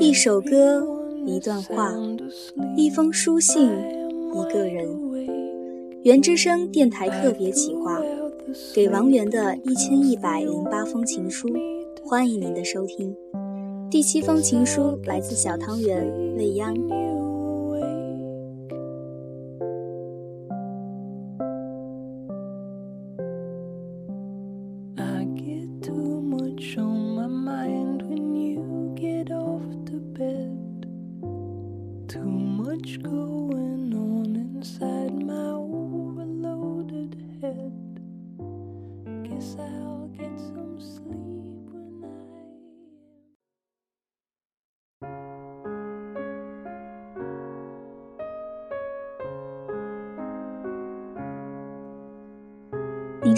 一首歌，一段话，一封书信，一个人。原之声电台特别企划，给王源的一千一百零八封情书，欢迎您的收听。第七封情书来自小汤圆未央。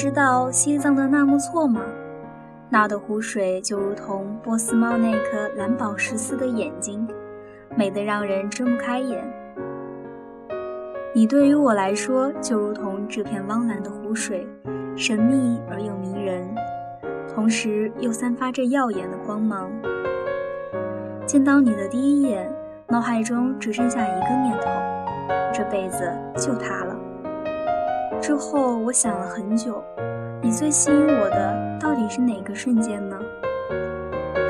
知道西藏的纳木错吗？那的湖水就如同波斯猫那颗蓝宝石似的眼睛，美得让人睁不开眼。你对于我来说，就如同这片汪蓝的湖水，神秘而又迷人，同时又散发着耀眼的光芒。见到你的第一眼，脑海中只剩下一个念头：这辈子就他了。之后，我想了很久，你最吸引我的到底是哪个瞬间呢？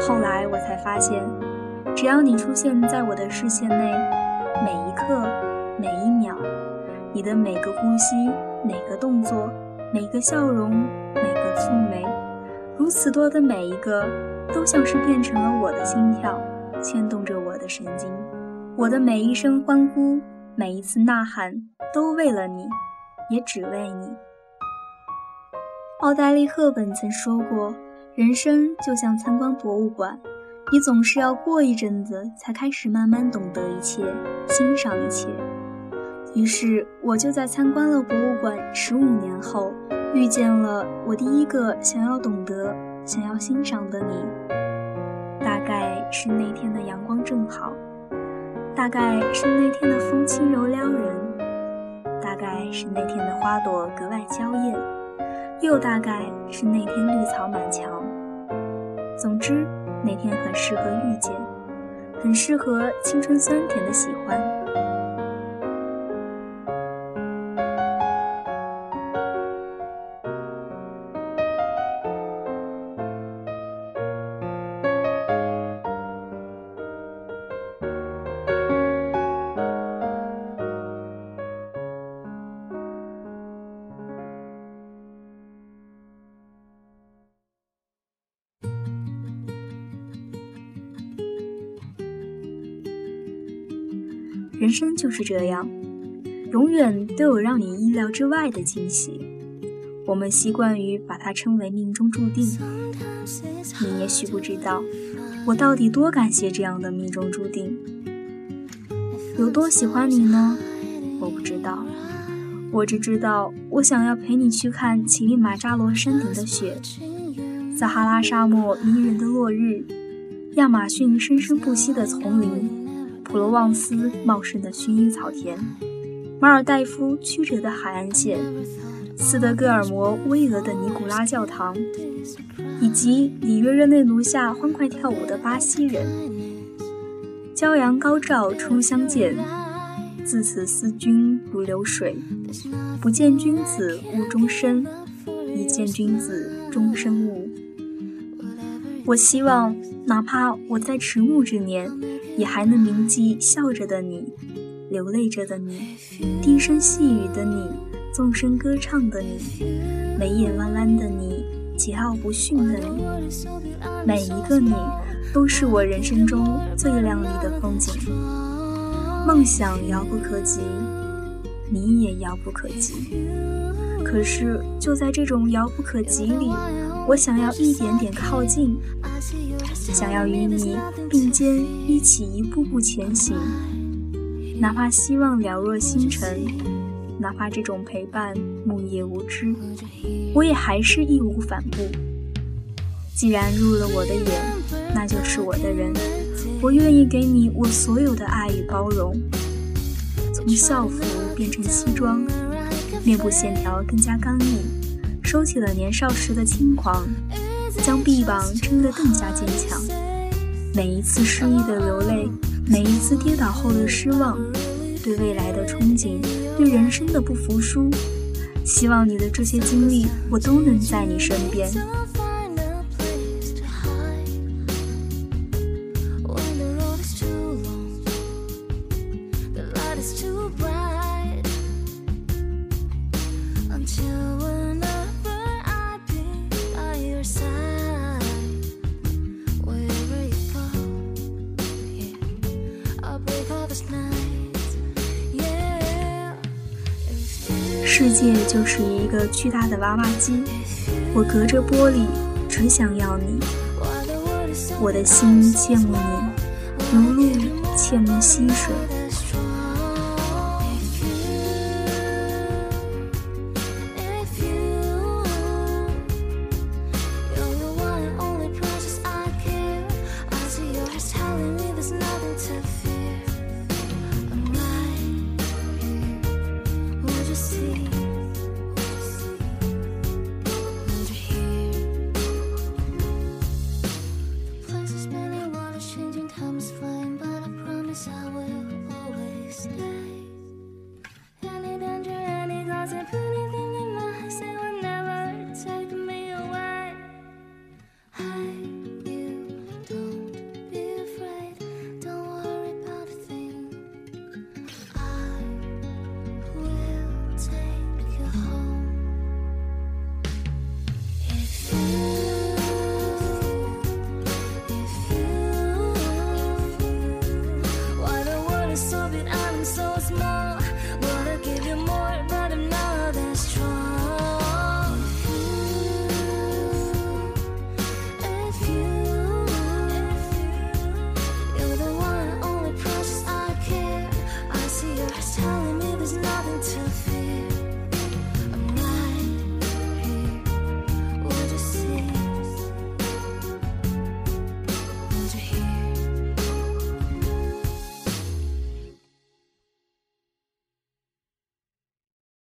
后来我才发现，只要你出现在我的视线内，每一刻、每一秒，你的每个呼吸、每个动作、每个笑容、每个蹙眉，如此多的每一个，都像是变成了我的心跳，牵动着我的神经。我的每一声欢呼，每一次呐喊，都为了你。也只为你。奥黛丽·赫本曾说过：“人生就像参观博物馆，你总是要过一阵子才开始慢慢懂得一切，欣赏一切。”于是，我就在参观了博物馆十五年后，遇见了我第一个想要懂得、想要欣赏的你。大概是那天的阳光正好，大概是那天的风轻柔撩人。大概是那天的花朵格外娇艳，又大概是那天绿草满墙。总之，那天很适合遇见，很适合青春酸甜的喜欢。人生就是这样，永远都有让你意料之外的惊喜。我们习惯于把它称为命中注定。你也许不知道，我到底多感谢这样的命中注定，有多喜欢你呢？我不知道，我只知道我想要陪你去看乞力马扎罗山顶的雪，撒哈拉沙漠迷人的落日，亚马逊生生不息的丛林。普罗旺斯茂盛的薰衣草田，马尔代夫曲折的海岸线，斯德哥尔摩巍峨的尼古拉教堂，以及里约热内卢下欢快跳舞的巴西人。骄阳高照初相见，自此思君如流水。不见君子误终身，一见君子终身误。我希望，哪怕我在迟暮之年，也还能铭记笑着的你，流泪着的你，低声细语的你，纵声歌唱的你，眉眼弯弯的你，桀骜不驯的你。每一个你，都是我人生中最亮丽的风景。梦想遥不可及，你也遥不可及。可是，就在这种遥不可及里。我想要一点点靠近，想要与你并肩一起一步步前行，哪怕希望寥若星辰，哪怕这种陪伴木叶无知，我也还是义无反顾。既然入了我的眼，那就是我的人，我愿意给你我所有的爱与包容，从校服变成西装，面部线条更加刚毅。收起了年少时的轻狂，将臂膀撑得更加坚强。每一次失意的流泪，每一次跌倒后的失望，对未来的憧憬，对人生的不服输。希望你的这些经历，我都能在你身边。世界就是一个巨大的娃娃机，我隔着玻璃只想要你。我的心羡慕你，如露羡慕溪水。